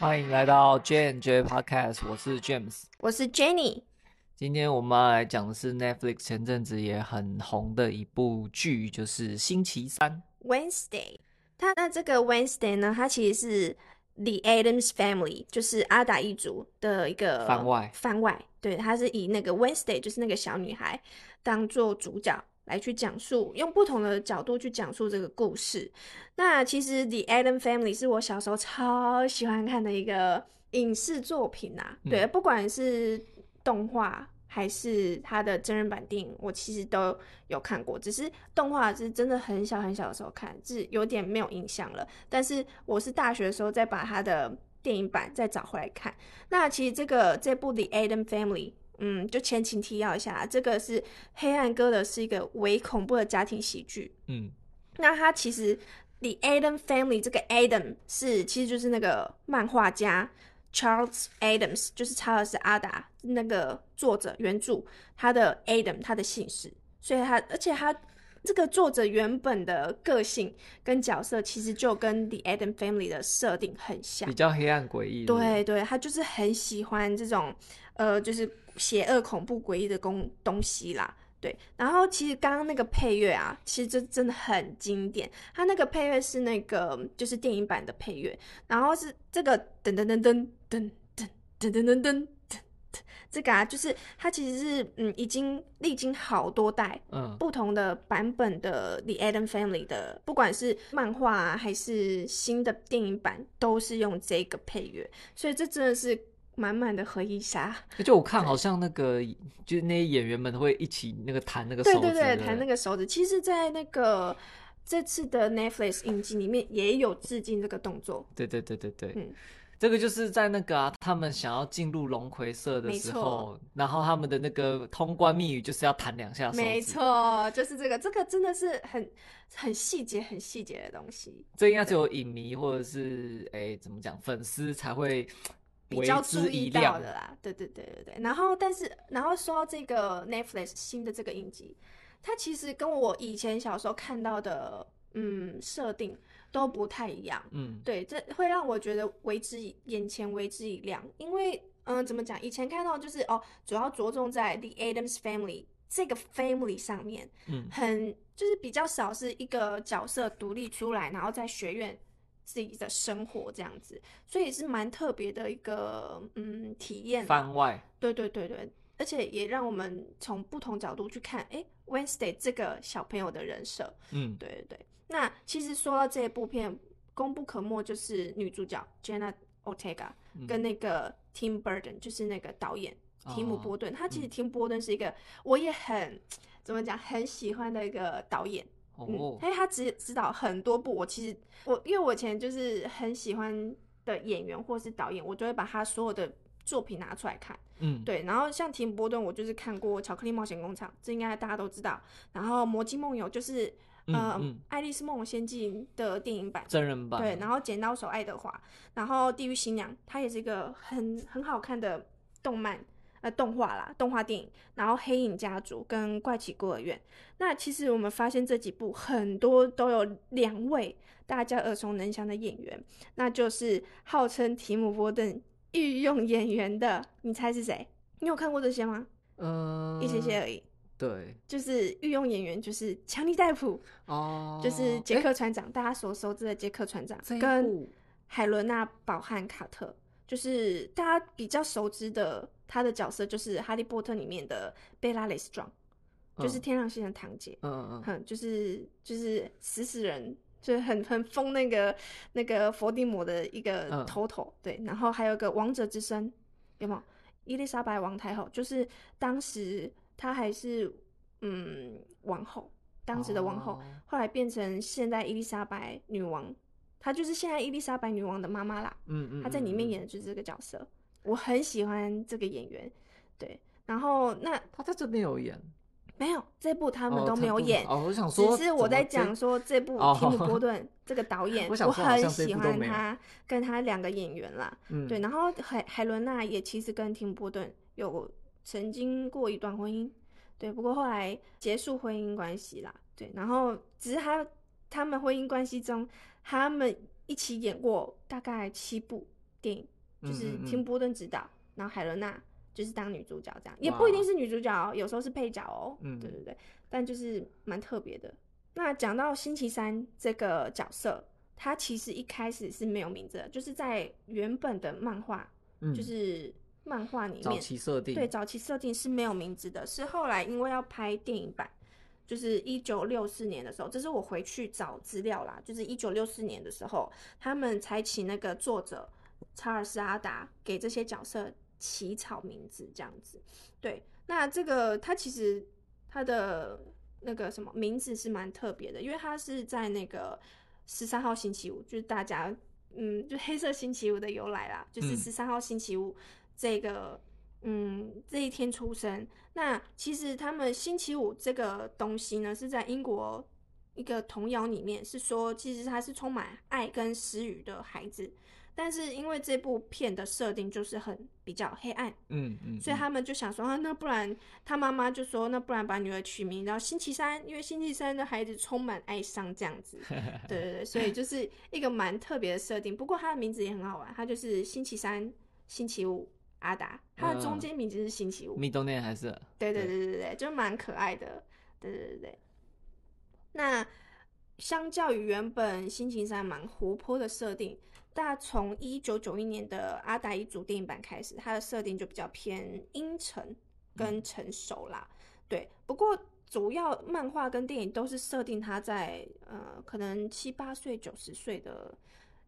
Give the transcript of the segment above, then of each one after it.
欢迎来到 J n J Podcast，我是 James，我是 Jenny。今天我们要来讲的是 Netflix 前阵子也很红的一部剧，就是星期三 Wednesday。它那这个 Wednesday 呢，它其实是 The Adams Family，就是阿达一族的一个番外。番外，对，它是以那个 Wednesday，就是那个小女孩当做主角来去讲述，用不同的角度去讲述这个故事。那其实 The Adams Family 是我小时候超喜欢看的一个影视作品呐、对，不管是动画还是它的真人版电影，我其实都有看过。只是动画是真的很小很小的时候看，是有点没有印象了。但是我是大学的时候再把它的电影版再找回来看。那其实这个这部《The Adam Family》，嗯，就前情提要一下，这个是《黑暗哥的是一个伪恐怖的家庭喜剧。嗯，那他其实 The Adam Family 这个 Adam 是其实就是那个漫画家 Charles Adams，就是查尔斯阿达那个作者原著他的 Adam 他的姓氏，所以他而且他这个作者原本的个性跟角色其实就跟 The Adam Family 的设定很像比。较黑暗诡异。对对，他就是很喜欢这种呃，就是邪恶、恐怖、诡异的东东西啦。对，然后其实刚刚那个配乐啊，其实这真的很经典。它那个配乐是那个就是电影版的配乐，然后是这个噔噔噔噔噔噔噔噔噔噔噔噔，这个啊，就是它其实是嗯，已经历经好多代嗯，不同的版本的 The Adam Family 的，不管是漫画、啊、还是新的电影版，都是用这个配乐，所以这真的是满满的回忆杀。就我看好像那个就是那些演员们会一起那个弹那个手指，对对对，不弹那个手指，其实，在那个这次的 Netflix 影集里面也有致敬这个动作。对对对对对，嗯。这个就是在那个啊，他们想要进入龙葵社的没时候，然后他们的那个通关密语就是要弹两下手指，没，错，就是这个，这个真的是很很细节、很细节的东西，这应该只有影迷或者是哎怎么讲粉丝才会比较注意到的啦。对对对对对。然后，但是，然后说到这个 Netflix 新的这个影集，它其实跟我以前小时候看到的嗯设定都不太一样。嗯对，这会让我觉得为之一眼前为之一亮，因为嗯、呃怎么讲？以前看到就是哦，主要着重在 The Adams Family 这个 family 上面，嗯很就是比较少是一个角色独立出来，然后在学院自己的生活这样子，所以是蛮特别的一个嗯体验。番外，对对对对，而且也让我们从不同角度去看，哎，Wednesday 这个小朋友的人设。嗯对对对，那其实说到这一部片，功不可没就是女主角 Jenna Ortega 嗯跟那个 Tim Burton，就是那个导演提姆哦波顿。他其实 Tim 波顿是一个我也很怎么讲很喜欢的一个导演。嗯哦，，因为他指指导很多部，我其实我因为我以前就是很喜欢的演员或是导演，我就会把他所有的作品拿出来看。嗯，对，然后像提姆波顿，我就是看过《巧克力冒险工厂》，这应该大家都知道。然后《魔镜梦游》就是嗯《爱丽丝梦游仙境》的电影版。真人版，对，然后《剪刀手爱德华》，然后《地狱新娘》，它也是一个很很好看的动漫，呃，动画啦，动画电影。然后《黑影家族》跟《怪奇孤儿院》，那其实我们发现这几部很多都有两位大家耳熟能详的演员，那就是号称提姆波顿御用演员的，你猜是谁？你有看过这些吗？嗯，一些些而已。对，就是御用演员，就是强尼戴普，哦，就是杰克船长，大家所熟知的杰克船长跟海伦娜·保汉卡特，就是大家比较熟知的他的角色，就是《哈利波特》里面的贝拉雷斯壮，就是嗯天狼星的堂姐，嗯嗯嗯，哼，就是就是死死人，就是很很疯那个那个佛地魔的一个嗯头头，对，然后还有个王者之声，有没有？伊丽莎白王太后，就是当时她还是嗯王后，当时的王后，哦后来变成现在伊丽莎白女王，她就是现在伊丽莎白女王的妈妈啦。嗯嗯，她在里面嗯，演的就是这个角色，我很喜欢这个演员。对，然后那他在这边有演，没有这部他们都没有演，哦，我想说，只是我在讲说这部哦提姆 波顿这个导演，我很喜欢他跟他两个演员啦。嗯，对，然后海海伦娜也其实跟提姆波顿有曾经过一段婚姻，对，不过后来结束婚姻关系啦。对，然后只是他他们婚姻关系中，他们一起演过大概七部电影，就是嗯嗯嗯提姆波顿指导，然后海伦娜就是当女主角这样，也不一定是女主角哦，有时候是配角哦。嗯对对对，但就是蛮特别的。那讲到星期三这个角色，他其实一开始是没有名字的，就是在原本的漫画，嗯，就是漫画里面早，期设定，对，早期设定是没有名字的，是后来因为要拍电影版，就是一九六四年的时候，这是我回去找资料啦，就是一九六四年的时候，他们才请那个作者查尔斯阿达给这些角色起草名字，这样子。对，那这个他其实他的那个什么名字是蛮特别的，因为他是在那个十三号星期五，就是大家嗯，就黑色星期五的由来啦，就是嗯十三号星期五这个。嗯，这一天出生。那其实他们星期五这个东西呢，是在英国一个童谣里面是说，其实他是充满爱跟私语的孩子。但是因为这部片的设定就是很比较黑暗，嗯嗯，所以他们就想说，啊，那不然他妈妈就说，那不然把女儿取名然后星期三，因为星期三的孩子充满哀伤这样子。对对对，所以就是一个蛮特别的设定。不过他的名字也很好玩，他就是星期三、星期五阿达，他的中间名字是星期五。middle name 还是对对对对对，就蛮可爱的。对对对对。那相较于原本星期三蛮活泼的设定，大从一九九一年的阿达一族电影版开始，它的设定就比较偏阴沉跟成熟啦。对，不过主要漫画跟电影都是设定他在呃可能七八岁、九十岁的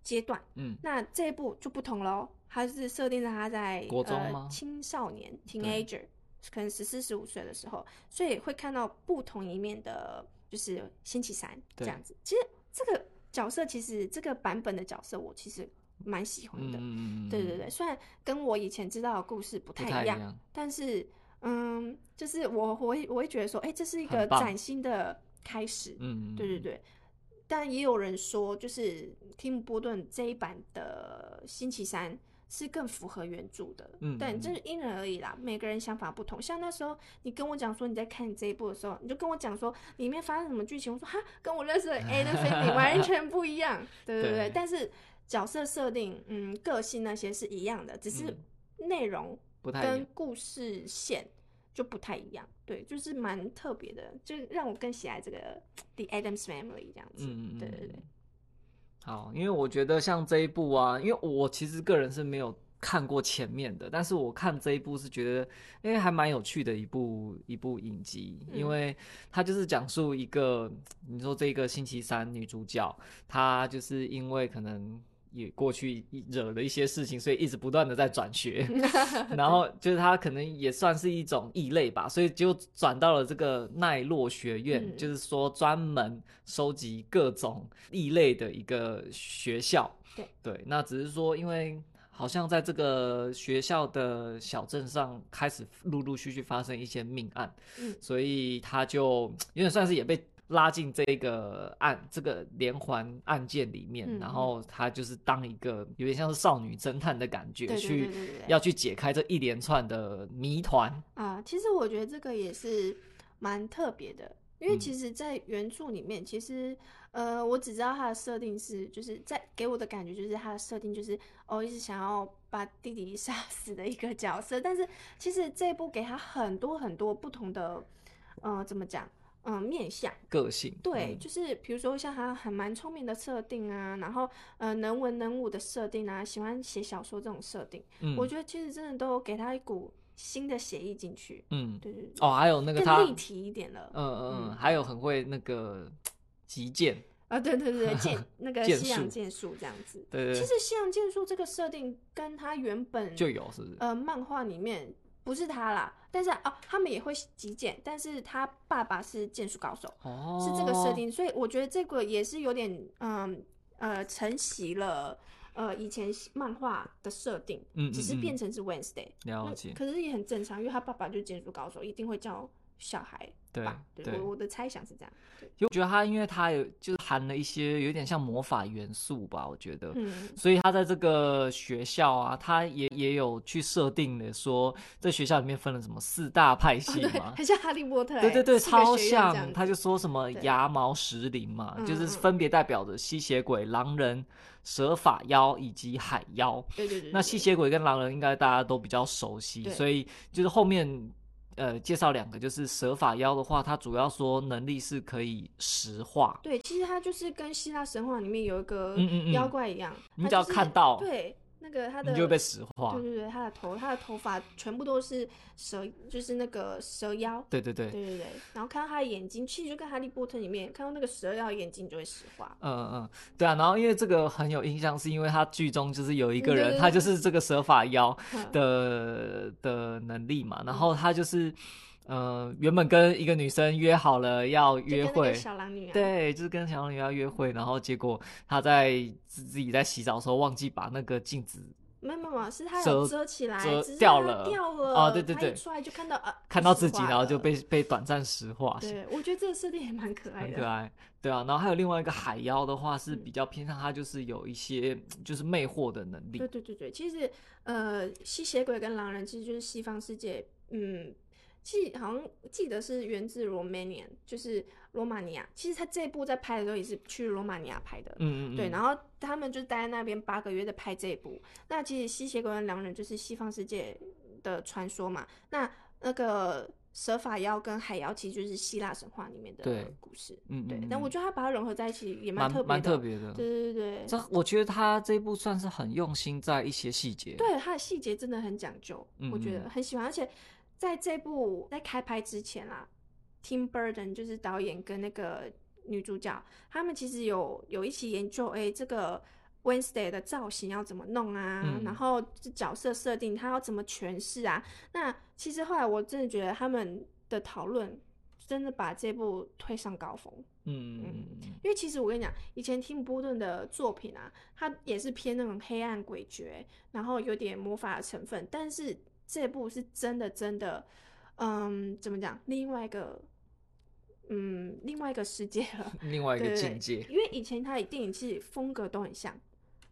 阶段。嗯那这一部就不同喽，它是设定在他在国中呃、青少年 teenager，可能十四十五岁的时候，所以会看到不同一面的，就是星期三这对样子。其实这个角色，其实这个版本的角色，我其实蛮喜欢的。嗯对对对，虽然跟我以前知道的故事不不太一样，一样，但是嗯，就是我我会我会觉得说，哎、这是一个崭新的开始。嗯，对对对，但也有人说，就是 Tim 波顿这一版的星期三是更符合原著的，嗯但嗯这是因人而异啦，每个人想法不同。像那时候你跟我讲说你在看这一部的时候，你就跟我讲说里面发生什么剧情，我说哈，跟我认识的 Adam Family 完全不一样，对对对，对。但是角色设定、嗯，个性那些是一样的，只是嗯。内容跟故事线就不太一样，对，就是蛮特别的，就让我更喜爱这个 The Adams Family 这样子，嗯嗯，对对对，好，因为我觉得像这一部啊，因为我其实个人是没有看过前面的，但是我看这一部是觉得，因为还蛮有趣的一部一部影集，嗯因为它就是讲述一个，你说这个星期三女主角，她就是因为可能。也过去惹了一些事情，所以一直不断的在转学，然后就是他可能也算是一种异类吧，所以就转到了这个奈落学院，嗯就是说专门收集各种异类的一个学校。对对，那只是说，因为好像在这个学校的小镇上开始陆陆续续发生一些命案，嗯所以他就有点算是也被。拉进这个案这个连环案件里面，嗯然后他就是当一个有点像是少女侦探的感觉，对对去要去解开这一连串的谜团。啊，其实我觉得这个也是蛮特别的，因为嗯其实，在原著里面，其实呃，我只知道它的设定是，就是在给我的感觉就是它的设定就是哦，一直想要把弟弟杀 死的一个角色，但是其实这一部给他很多很多不同的，呃，怎么讲？嗯，面相个性对，嗯就是比如说像他很蛮聪明的设定啊，然后呃能文能武的设定啊，喜欢写小说这种设定，嗯我觉得其实真的都给他一股新的写意进去。嗯对对对，哦，还有那个立体一点了。嗯嗯还有很会那个击剑，啊，对对对，剑 那个西洋剑术这样子。对对对，其实西洋剑术这个设定跟他原本就有是不是？呃漫画里面不是他啦，但是哦他们也会极简，但是他爸爸是剑术高手，哦，是这个设。定，所以我觉得这个也是有点嗯呃承袭了呃以前漫画的设定，嗯，只是变成是 Wednesday。了解。可是也很正常，因为他爸爸就是剑术高手，一定会叫小孩对吧？对对我我的猜想是这样。对，就我觉得他，因为他有就是含了一些有点像魔法元素吧，我觉得。嗯，所以他在这个学校啊，他也也有去设定的说，这学校里面分了什么四大派系对，嘛，很像哈利波特欸，对对对，超像。他就说什么牙毛石林嘛，就是分别代表着吸血鬼、狼人、蛇法妖以及海妖。对对对，那吸血鬼跟狼人应该大家都比较熟悉，所以就是后面呃介绍两个，就是蛇法妖的话，它主要说能力是可以石化，对，其实它就是跟希腊神话里面有一个妖怪一样，你只要看到。对那个他的你就会被石化对。对对，他的头，他的头发全部都是蛇，就是那个蛇妖。对对对，对对对，然后看到他的眼睛，其实就跟《哈利波特》里面看到那个蛇妖眼睛就会石化。嗯嗯，对啊，然后因为这个很有印象，是因为他剧中就是有一个人，他就是这个蛇法妖嗯 的的能力嘛，然后他就是呃原本跟一个女生约好了要约会，小狼女啊，对，就是跟小狼女要约会，然后结果她在自自己在洗澡的时候忘记把那个镜子没有没有，是他遮有遮起来，掉了掉了。哦对对对出来就看到啊，看到自己，然后就被被短暂石化，对，我觉得这个设定也蛮可爱的。很可爱。对啊，然后还有另外一个海妖的话是嗯比较偏向他就是有一些就是魅惑的能力对，对对对，其实呃，吸血鬼跟狼人其实就是西方世界，嗯，记好像记得是源自 Romanian，就是罗马尼亚。其实他这一部在拍的时候也是去罗马尼亚拍的，嗯嗯嗯，对，然后他们就待在那边八个月在拍这一部。那其实吸血鬼跟狼人就是西方世界的传说嘛，那那个蛇法妖跟海妖其实就是希腊神话里面的对故事。对嗯嗯，嗯但我觉得他把它融合在一起也蛮特别的，蛮特别的。对对对对。这我觉得他这一部算是很用心在一些细节。对，他的细节真的很讲究，我觉嗯得很喜欢。而且在这部在开拍之前啦，Tim Burton 就是导演跟那个女主角，他们其实有有一起研究，哎，这个 Wednesday 的造型要怎么弄啊？嗯然后这角色设定他要怎么诠释啊？那其实后来我真的觉得他们的讨论真的把这部推上高峰。嗯，嗯嗯因为其实我跟你讲，以前听波顿的作品啊，他也是偏那种黑暗诡谲，然后有点魔法的成分，但是这部是真的真的，嗯，怎么讲？另外一个，嗯，另外一个世界了。另外一个境界。因为以前他的电影其实风格都很像，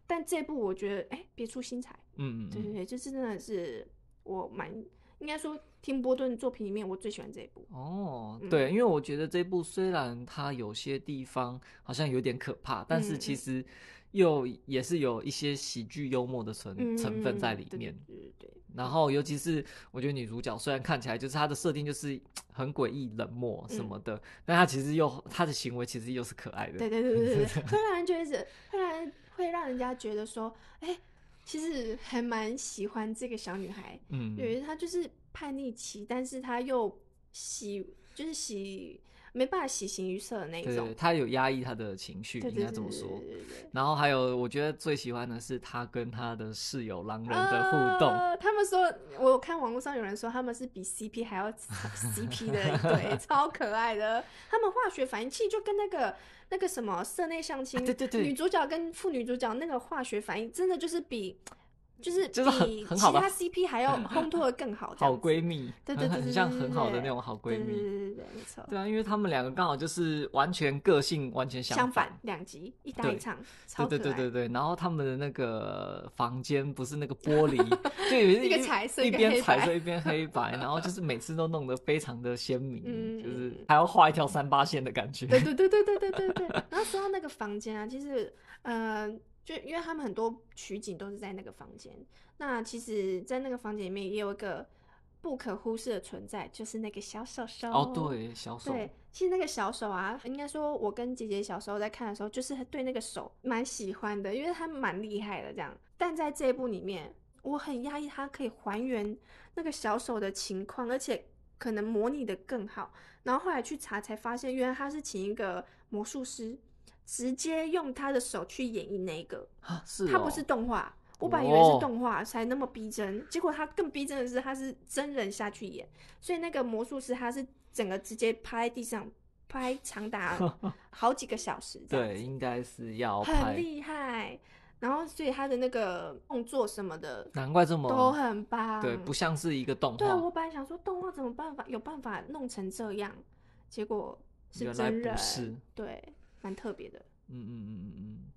但这部我觉得，哎，别出心裁。嗯嗯嗯。对对对，这真的是我蛮应该说听波顿作品里面我最喜欢这一部。哦，嗯对，因为我觉得这部虽然它有些地方好像有点可怕，但是嗯其实又也是有一些喜剧幽默的成嗯成分在里面。对对对然后，尤其是我觉得女主角虽然看起来就是她的设定就是很诡异、冷漠什么的，但她其实又她的行为其实又是可爱的。对对对对对对，会让人觉得，会让人会让人家觉得说，哎、其实还蛮喜欢这个小女孩，嗯，对，她就是叛逆期，但是他又喜，就是喜没办法喜形于色的那一种对他，，有压抑他的情绪，应该这么说。然后还有，我觉得最喜欢的是他跟他的室友狼人的互动。呃他们说，我看网络上有人说他们是比 CP 还要 CP 的一 对，超可爱的。他们化学反应器就跟那个那个什么社内相亲、啊对对对女主角跟副女主角那个化学反应，真的就是比就是就是很比很好的其他 CP 还要烘托的更好，这好样子闺蜜，对对对对很很像很好的那种好闺蜜。对对对对对，没错。对啊，因为他们两个刚好就是完全个性完全相反。反两集一搭对一唱，超可爱。对对对对对，然后他们的那个房间不是那个玻璃，就有一个彩色一一个黑白边彩色一边黑白，然后就是每次都弄得非常的鲜明，嗯就是嗯还要画一条三八线的感觉。对对对对对对对对。然后说到那个房间啊，其实呃，就因为他们很多取景都是在那个房间，那其实，在那个房间里面也有一个不可忽视的存在，就是那个小手手。哦，对，小手，对，其实那个小手啊，应该说，我跟姐姐小时候在看的时候，就是对那个手蛮喜欢的，因为他蛮厉害的这样。但在这一部里面，我很压抑，他可以还原那个小手的情况，而且可能模拟的更好。然后后来去查才发现，原来他是请一个魔术师，直接用他的手去演绎那个，啊，是哦他不是动画。我本来以为哦是动画才那么逼真，结果他更逼真的是他是真人下去演，所以那个魔术师他是整个直接趴在地上拍长达 好几个小时对，应该是要很，厉害。然后所以他的那个动作什么的难怪这么都很棒。对，不像是一个动画对我本来想说动画怎么办法有办法弄成这样，结果是真人。对，蛮特别的。嗯嗯嗯嗯嗯，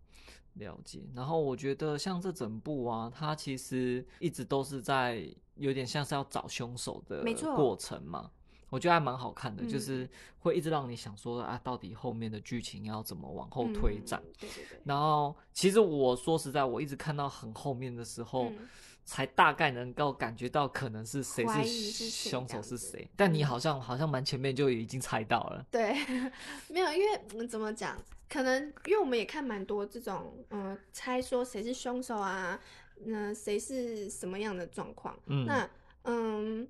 了解。然后我觉得像这整部啊，它其实一直都是在有点像是要找凶手的过程嘛。我觉得还蛮好看的，嗯就是会一直让你想说啊，到底后面的剧情要怎么往后推展。嗯对对对。然后，其实我说实在，我一直看到很后面的时候，嗯才大概能够感觉到可能是谁是凶手是谁。但你嗯好像好像蛮前面就已经猜到了。对，没有，因为、嗯、怎么讲，可能因为我们也看蛮多这种，嗯、猜说谁是凶手啊，那谁是什么样的状况，嗯，那嗯，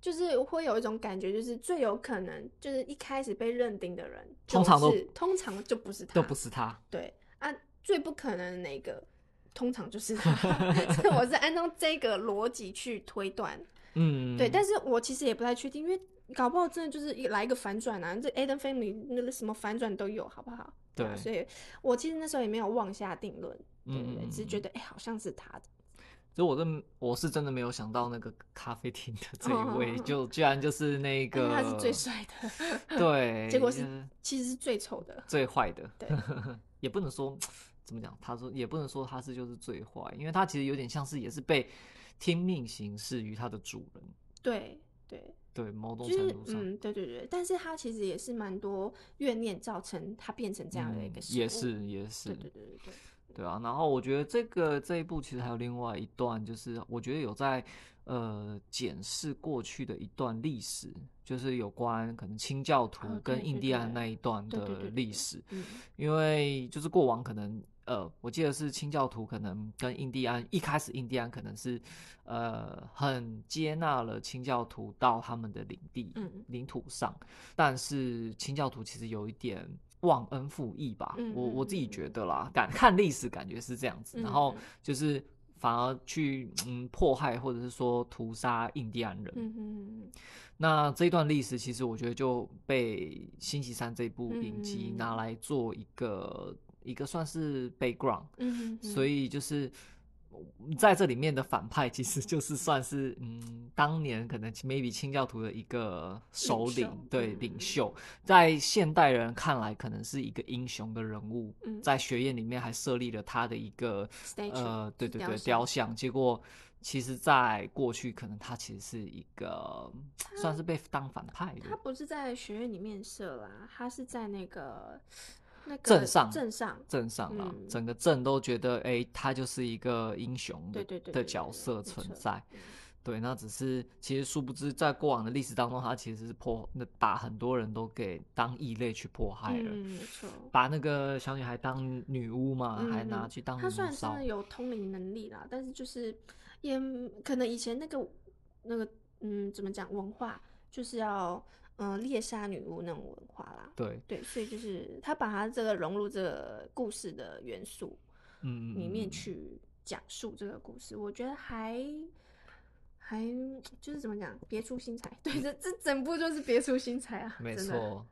就是会有一种感觉，就是最有可能就是一开始被认定的人，通常都是通常就不是他，都不是他。对啊，最不可能的那个，通常就是他，所以我是按照这个逻辑去推断。嗯，对，但是我其实也不太确定，因为搞不好真的就是一来一个反转啊，这 Adam Family 那个什么反转都有，好不好？啊对所以我其实那时候也没有妄下定论，对对对，嗯只是觉得哎、好像是他的，就我真我是真的没有想到那个咖啡厅的这一位，哦。就居然就是那个他是最帅的，对，结果是其实是最丑的，最坏的，对，也不能说怎么讲，他说也不能说他是就是最坏，因为他其实有点像是也是被听命行事于他的主人，对对，对，某种就是程度上，嗯，对对对，但是他其实也是蛮多怨念造成他变成这样的一嗯个事、也，是也是对，对对对对，对啊，然后我觉得这个这一部其实还有另外一段，就是我觉得有在呃检视过去的一段历史，就是有关可能清教徒哦跟印第安那一段的历史，嗯。因为就是过往可能呃，我记得是清教徒可能跟印第安一开始印第安可能是呃很接纳了清教徒到他们的领地、嗯。领土上，但是清教徒其实有一点忘恩负义吧，嗯嗯我我自己嗯觉。得啦，感看历史感觉是这样子，然后嗯。就是反而去嗯迫害或者是说屠杀印第安人。嗯嗯嗯那这一段历史，其实我觉得就被《星期三》这部影集嗯拿来做一个、一个算是 background，、嗯嗯，所以就是在这里面的反派，其实就是算是嗯，当年可能 maybe 清教徒的一个首领，对嗯领袖，在现代人看来可能是一个英雄的人物，嗯。在学院里面还设立了他的一个呃，对对对，雕像。雕像。结果其实，在过去可能他其实是一个算是被当反派的。他，不是在学院里面设啦，他是在那个那个镇上镇上，镇上啦，嗯整个镇都觉得，哎、他就是一个英雄的对对对的角色存在。嗯对，那只是其实殊不知，在过往的历史当中，他其实是迫那把很多人都给当异类去迫害了，嗯，没错。把那个小女孩当女巫嘛，还拿嗯去当她虽然真的。有通灵能力啦，但是就是也可能以前那个那个嗯，怎么讲文化就是要嗯、呃猎杀女巫那种文化啦。对，对，所以就是他把他这个融入这个故事的元素嗯，里面去讲述这个故事，我觉得还还就是怎么讲，别出心裁。对，这这整部就是别出心裁啊，没真的。错。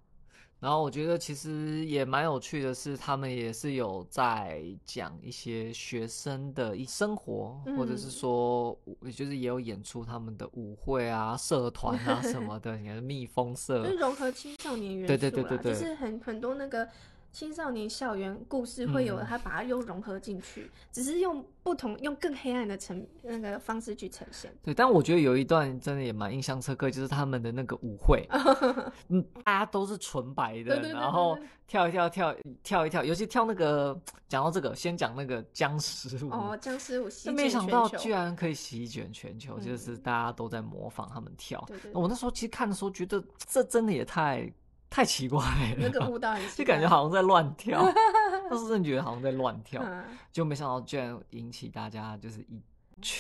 然后我觉得其实也蛮有趣的是，他们也是有在讲一些学生的一生活，或者是嗯。说，就是也有演出他们的舞会啊、社团啊什么的，你看蜜蜂社就是，融合青少年元素对，对对对对就是很很多那个青少年校园故事会有，嗯他把它又融合进去，只是用不同用更黑暗的呈那个方式去呈现。对。但我觉得有一段真的也蛮印象深刻，就是他们的那个舞会，嗯，大家都是纯白的，对对对对然后跳一跳跳跳一跳，尤其跳那个，讲到这个，先讲那个僵尸舞，哦，僵尸舞席就没想到居然可以席卷全球，嗯就是大家都在模仿他们跳。对对对我那时候其实看的时候觉得这真的也太太奇怪了，那个舞蹈很奇就感觉好像在乱跳，当时真的觉得好像在乱跳，嗯。就没想到居然引起大家就是一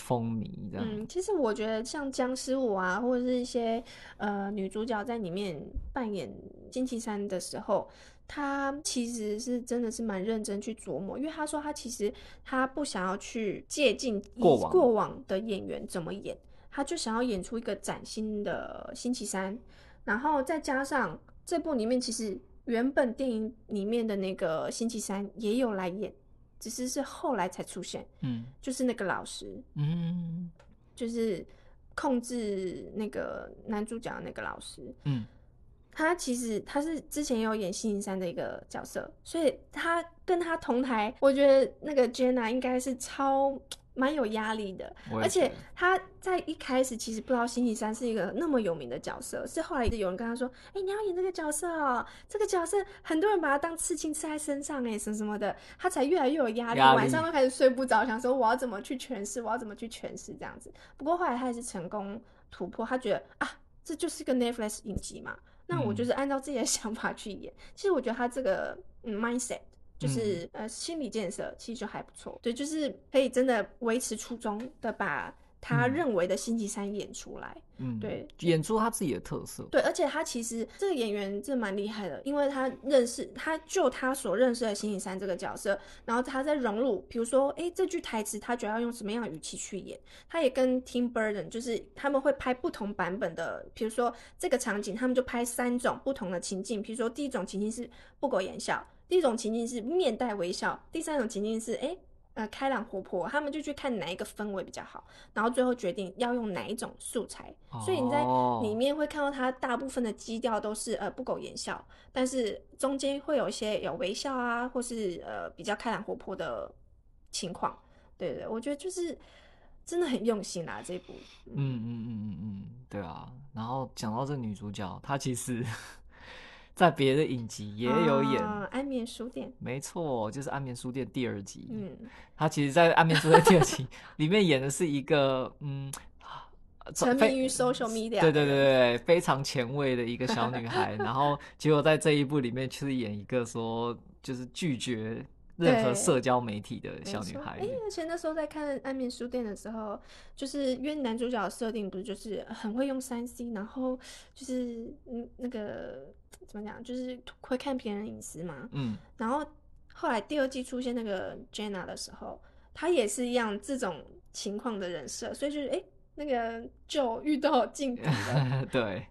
风靡这样。嗯，其实我觉得像僵尸舞啊，或者是一些呃女主角在里面扮演星期三的时候，她其实是真的是蛮认真去琢磨，因为她说她其实她不想要去借鉴以过往。过往的演员怎么演，她就想要演出一个崭新的星期三，然后再加上这部里面其实原本电影里面的那个星期三也有来演。只是是后来才出现，嗯就是那个老师，嗯就是控制那个男主角的那个老师。嗯他其实他是之前有演《星期三》的一个角色，所以他跟他同台，我觉得那个 Jenna 应该是超蛮有压力的。而且他在一开始其实不知道星期三是一个那么有名的角色，是后来有人跟他说：“哎、你要演这个角色哦，这个角色很多人把他当刺青刺在身上，哎，什么什么的。”他才越来越有压力，力晚上都开始睡不着，想说我要怎么去诠释，我要怎么去诠释这样子。不过后来他还是成功突破，他觉得啊，这就是一个 Netflix 影集嘛，那我嗯就是按照自己的 想法去演。其实我觉得他这个嗯 mindset。就是、嗯呃心理建设其实就还不错，对，就是可以真的维持初衷的把他嗯认为的星期三演出来。嗯，对，演出他自己的特色。对，而且他其实这个演员真的蛮厉害的，因为他认识他就他所认识的星期三这个角色，然后他在融入，比如说，诶，这句台词他觉得要用什么样的语气去演，他也跟 Tim Burton 就是他们会拍不同版本的，比如说这个场景，他们就拍三种不同的情境，比如说第一种情境是不苟言笑，第一种情境是面带微笑，第三种情境是诶。呃，开朗活泼，他们就去看哪一个氛围比较好，然后最后决定要用哪一种素材。所以你在哦里面会看到它大部分的基调都是呃不苟言笑，但是中间会有一些有微笑啊，或是呃比较开朗活泼的情况。对对，我觉得就是真的很用心啦这一部。嗯嗯嗯嗯嗯，对啊。然后讲到这女主角，她其实在别的影集也有演，啊安眠书店。没错，就是《安眠书店》第二集。嗯，她其实，在《安眠书店》第二集 里面演的是一个嗯，沉迷于 social media。对对对对，非常前卫的一个小女孩，然后结果在这一部里面却是演一个说就是拒绝任何社交媒体的小女孩错哎、。而且那时候在看《安眠书店》的时候，就是因为男主角设定不是就是很会用三 C，然后就是嗯那个怎么讲，就是会看别人隐私嘛。嗯，然后后来第二季出现那个 Jenna 的时候，她也是一样这种情况的人设，所以就是哎、诶那个就遇到镜头了。对。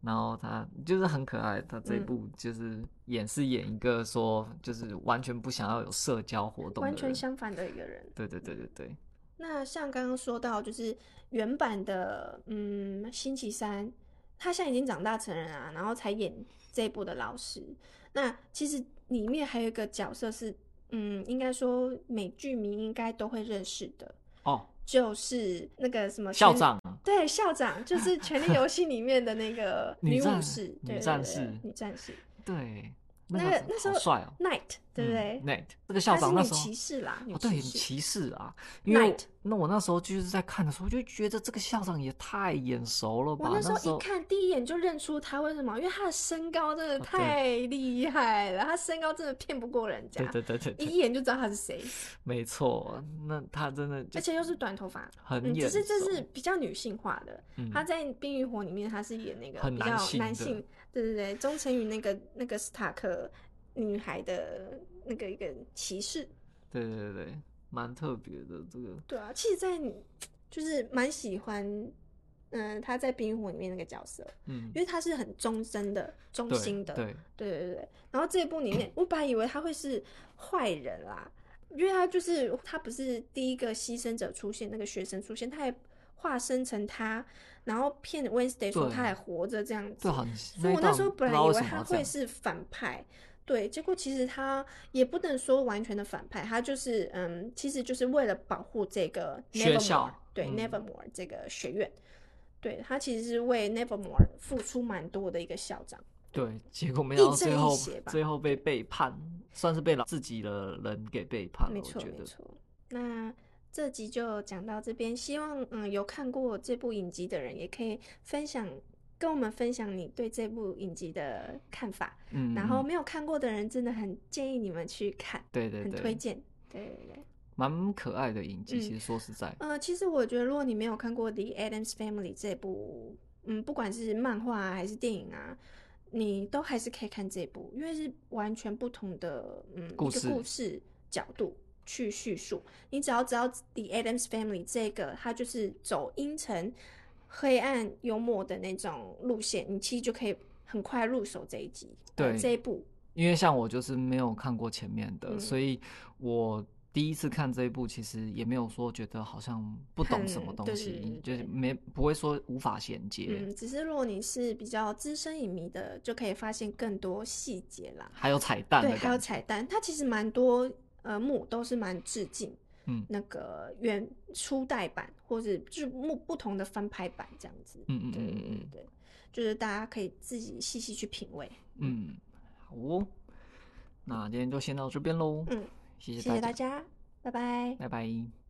然后他就是很可爱，他这部就是演是演一个说就是完全不想要有社交活动完全。相反的一个人。对对对对对，那像刚刚说到，就是原版的嗯星期三，他现在已经长大成人啊，然后才演这一部的老师。那其实里面还有一个角色是，嗯，应该说美剧迷应该都会认识的，哦，就是那个什么校长，对，校长就是《权力游戏》里面的那个 女武士，女战士女战士。对，那个个那时候好帅哦，Night，对不对？？Night，这个校长那时候骑士啦，女哦，对，骑士。歧视啊，因为 Knight 那我那时候就是在看的时候，就觉得这个校长也太眼熟了吧？我那那时候一看，第一眼就认出他，为什么？因为他的身高真的太厉害了，他身高真的骗不过人家对，对对对对，一眼就知道他是谁，没错，那他真的而且又是短头发。嗯，很只是这是比较女性化的。嗯他在《冰与火》里面，他是演那个比较男性男性，对对对，钟诚宇那个那个斯塔克女孩的那个一个骑士。对对对对，蛮特别的这个，对啊，其实，在就是蛮喜欢，嗯、他在《冰与火》里面那个角色，嗯，因为他是很忠贞的、忠心的，对，对对对，然后这一部里面，我本来以为他会是坏人啦，因为他就是他不是第一个牺牲者出现，那个学生出现，他还化身成他，然后骗 Wednesday 说他还活着这样子所以我那时候本来以为他会是反派，对，结果其实他也不能说完全的反派，他就是嗯，其实就是为了保护这个学 Nevermore，校对、嗯 Nevermore 这个学院，对他其实是为 Nevermore 付出蛮多的一个校长。对，结果没想到亦正最后亦邪吧最后被背叛，算是被老自己的人给背叛了，没错没错。那这集就讲到这边，希望嗯有看过这部影集的人也可以分享跟我们分享你对这部影集的看法。嗯，嗯然后没有看过的人，真的很建议你们去看，很对对很，推荐。对对对，蛮可爱的影集，嗯其实说实在，呃，其实我觉得，如果你没有看过《The Adams Family》这部，嗯，不管是漫画啊还是电影啊，你都还是可以看这部，因为是完全不同的嗯一个故事故事角度去叙述。你只要知道《The Adams Family》这个，它就是走阴沉、黑暗、幽默的那种路线，你其实就可以很快入手这一集，呃对这一部。因为像我就是没有看过前面的，嗯所以我第一次看这一部，其实也没有说觉得好像不懂什么东西，就是没不会说无法衔接。嗯，只是如果你是比较资深影迷的，就可以发现更多细节啦。还有彩蛋的对，还有，彩蛋，它其实蛮多呃幕都是蛮致敬嗯那个原初代版，或者就是幕不同的翻拍版这样子。嗯嗯嗯嗯对对，就是大家可以自己细细去品味。嗯，好哦。那今天就先到这边喽，嗯，谢谢谢谢大大家，拜拜。拜拜。